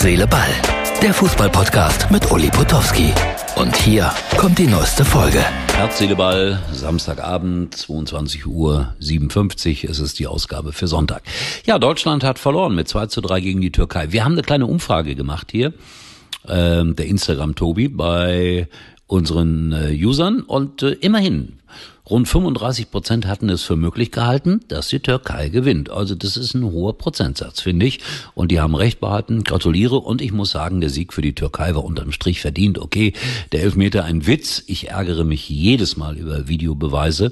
Herz, Seele, Ball. Der Fußballpodcast mit Uli Potowski. Und hier kommt die neueste Folge. Herz, Seele, Ball, Samstagabend, 22 Uhr 57 ist es die Ausgabe für Sonntag. Ja, Deutschland hat verloren mit 2 zu 3 gegen die Türkei. Wir haben eine kleine Umfrage gemacht hier, ähm, der Instagram-Tobi, bei unseren äh, Usern und äh, immerhin Rund 35 Prozent hatten es für möglich gehalten, dass die Türkei gewinnt. Also das ist ein hoher Prozentsatz, finde ich. Und die haben recht behalten. Gratuliere. Und ich muss sagen, der Sieg für die Türkei war unterm Strich verdient. Okay, der Elfmeter ein Witz. Ich ärgere mich jedes Mal über Videobeweise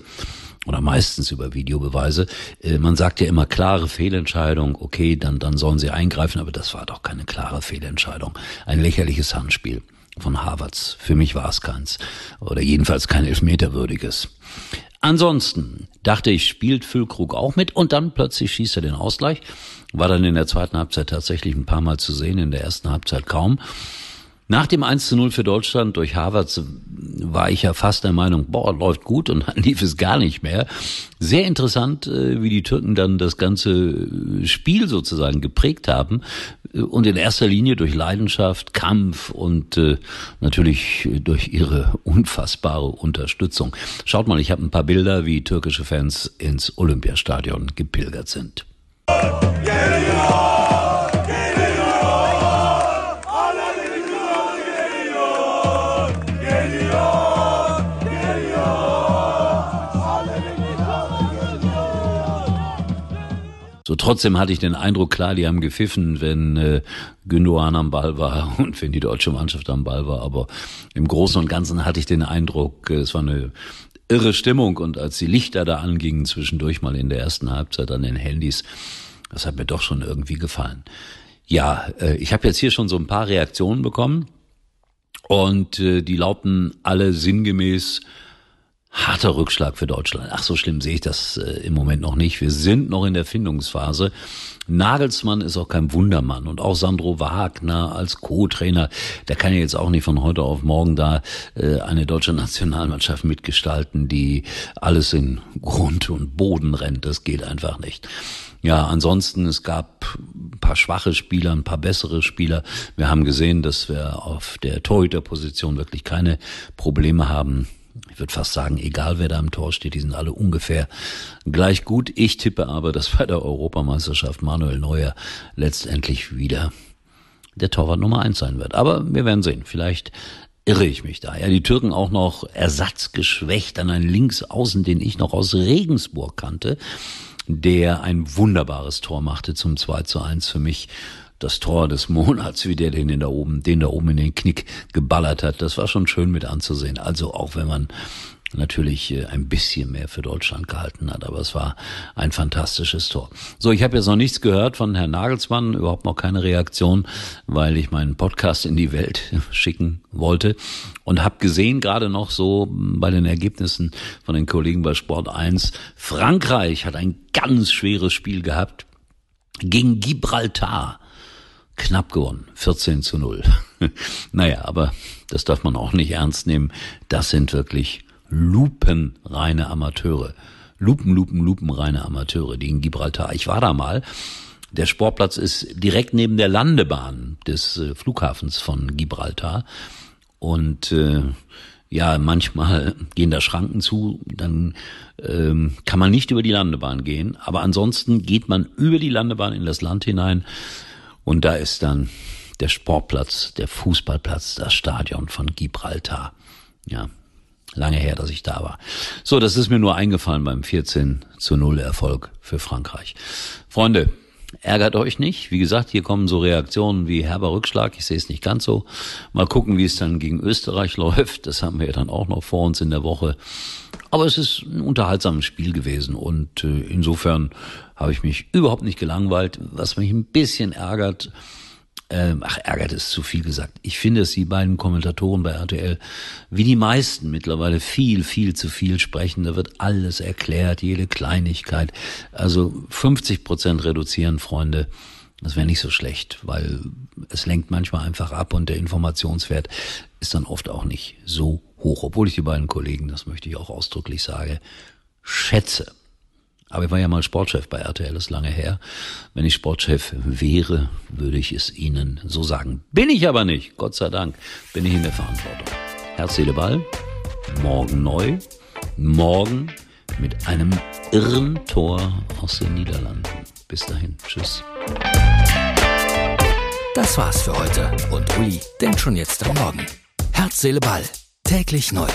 oder meistens über Videobeweise. Äh, man sagt ja immer klare Fehlentscheidung, okay, dann, dann sollen sie eingreifen, aber das war doch keine klare Fehlentscheidung. Ein lächerliches Handspiel von Harvards. Für mich war es keins. Oder jedenfalls kein Elfmeterwürdiges. Ansonsten dachte ich, spielt Füllkrug auch mit und dann plötzlich schießt er den Ausgleich. War dann in der zweiten Halbzeit tatsächlich ein paar Mal zu sehen, in der ersten Halbzeit kaum. Nach dem 1 zu 0 für Deutschland durch Harvards war ich ja fast der Meinung, boah, läuft gut und dann lief es gar nicht mehr. Sehr interessant, äh, wie die Türken dann das ganze Spiel sozusagen geprägt haben und in erster Linie durch Leidenschaft, Kampf und äh, natürlich durch ihre unfassbare Unterstützung. Schaut mal, ich habe ein paar Bilder, wie türkische Fans ins Olympiastadion gepilgert sind. So trotzdem hatte ich den Eindruck, klar, die haben gepfiffen, wenn äh, Gündogan am Ball war und wenn die deutsche Mannschaft am Ball war. Aber im Großen und Ganzen hatte ich den Eindruck, äh, es war eine irre Stimmung. Und als die Lichter da angingen, zwischendurch mal in der ersten Halbzeit an den Handys, das hat mir doch schon irgendwie gefallen. Ja, äh, ich habe jetzt hier schon so ein paar Reaktionen bekommen und äh, die lauten alle sinngemäß, harter Rückschlag für Deutschland. Ach, so schlimm sehe ich das äh, im Moment noch nicht. Wir sind noch in der Findungsphase. Nagelsmann ist auch kein Wundermann und auch Sandro Wagner als Co-Trainer, der kann ja jetzt auch nicht von heute auf morgen da äh, eine deutsche Nationalmannschaft mitgestalten, die alles in Grund und Boden rennt. Das geht einfach nicht. Ja, ansonsten, es gab ein paar schwache Spieler, ein paar bessere Spieler. Wir haben gesehen, dass wir auf der Torhüterposition wirklich keine Probleme haben ich würde fast sagen, egal wer da im Tor steht, die sind alle ungefähr gleich gut. Ich tippe aber, dass bei der Europameisterschaft Manuel Neuer letztendlich wieder der Torwart Nummer eins sein wird. Aber wir werden sehen. Vielleicht irre ich mich da. Ja, die Türken auch noch ersatzgeschwächt an einen Linksaußen, den ich noch aus Regensburg kannte, der ein wunderbares Tor machte zum 2 zu 1 für mich das Tor des Monats, wie der den, da oben, den da oben in den Knick geballert hat. Das war schon schön mit anzusehen. Also auch wenn man natürlich äh, ein bisschen mehr für Deutschland gehalten hat, aber es war ein fantastisches Tor. So, ich habe jetzt noch nichts gehört von Herrn Nagelsmann, überhaupt noch keine Reaktion, weil ich meinen Podcast in die Welt schicken wollte und habe gesehen gerade noch so bei den Ergebnissen von den Kollegen bei Sport 1, Frankreich hat ein ganz schweres Spiel gehabt gegen Gibraltar knapp gewonnen, 14 zu 0. naja, aber das darf man auch nicht ernst nehmen. Das sind wirklich lupenreine Amateure. Lupen, lupen, lupenreine Amateure, die in Gibraltar. Ich war da mal. Der Sportplatz ist direkt neben der Landebahn des äh, Flughafens von Gibraltar. Und äh, ja, manchmal gehen da Schranken zu, dann ähm, kann man nicht über die Landebahn gehen. Aber ansonsten geht man über die Landebahn in das Land hinein. Und da ist dann der Sportplatz, der Fußballplatz, das Stadion von Gibraltar. Ja, lange her, dass ich da war. So, das ist mir nur eingefallen beim 14 zu 0 Erfolg für Frankreich. Freunde, ärgert euch nicht. Wie gesagt, hier kommen so Reaktionen wie herber Rückschlag. Ich sehe es nicht ganz so. Mal gucken, wie es dann gegen Österreich läuft. Das haben wir ja dann auch noch vor uns in der Woche. Aber es ist ein unterhaltsames Spiel gewesen und äh, insofern habe ich mich überhaupt nicht gelangweilt. Was mich ein bisschen ärgert, äh, ach, ärgert ist zu viel gesagt. Ich finde, dass die beiden Kommentatoren bei RTL, wie die meisten mittlerweile, viel, viel zu viel sprechen. Da wird alles erklärt, jede Kleinigkeit. Also 50 Prozent reduzieren, Freunde. Das wäre nicht so schlecht, weil es lenkt manchmal einfach ab und der Informationswert ist dann oft auch nicht so hoch, obwohl ich die beiden Kollegen, das möchte ich auch ausdrücklich sagen, schätze. Aber ich war ja mal Sportchef bei RTL, ist lange her. Wenn ich Sportchef wäre, würde ich es Ihnen so sagen. Bin ich aber nicht, Gott sei Dank, bin ich in der Verantwortung. Herz, Seele, Ball, morgen neu, morgen mit einem irren Tor aus den Niederlanden. Bis dahin, tschüss. Das war's für heute und Uli denkt schon jetzt am Morgen. Herz, Seele, Ball, täglich neu.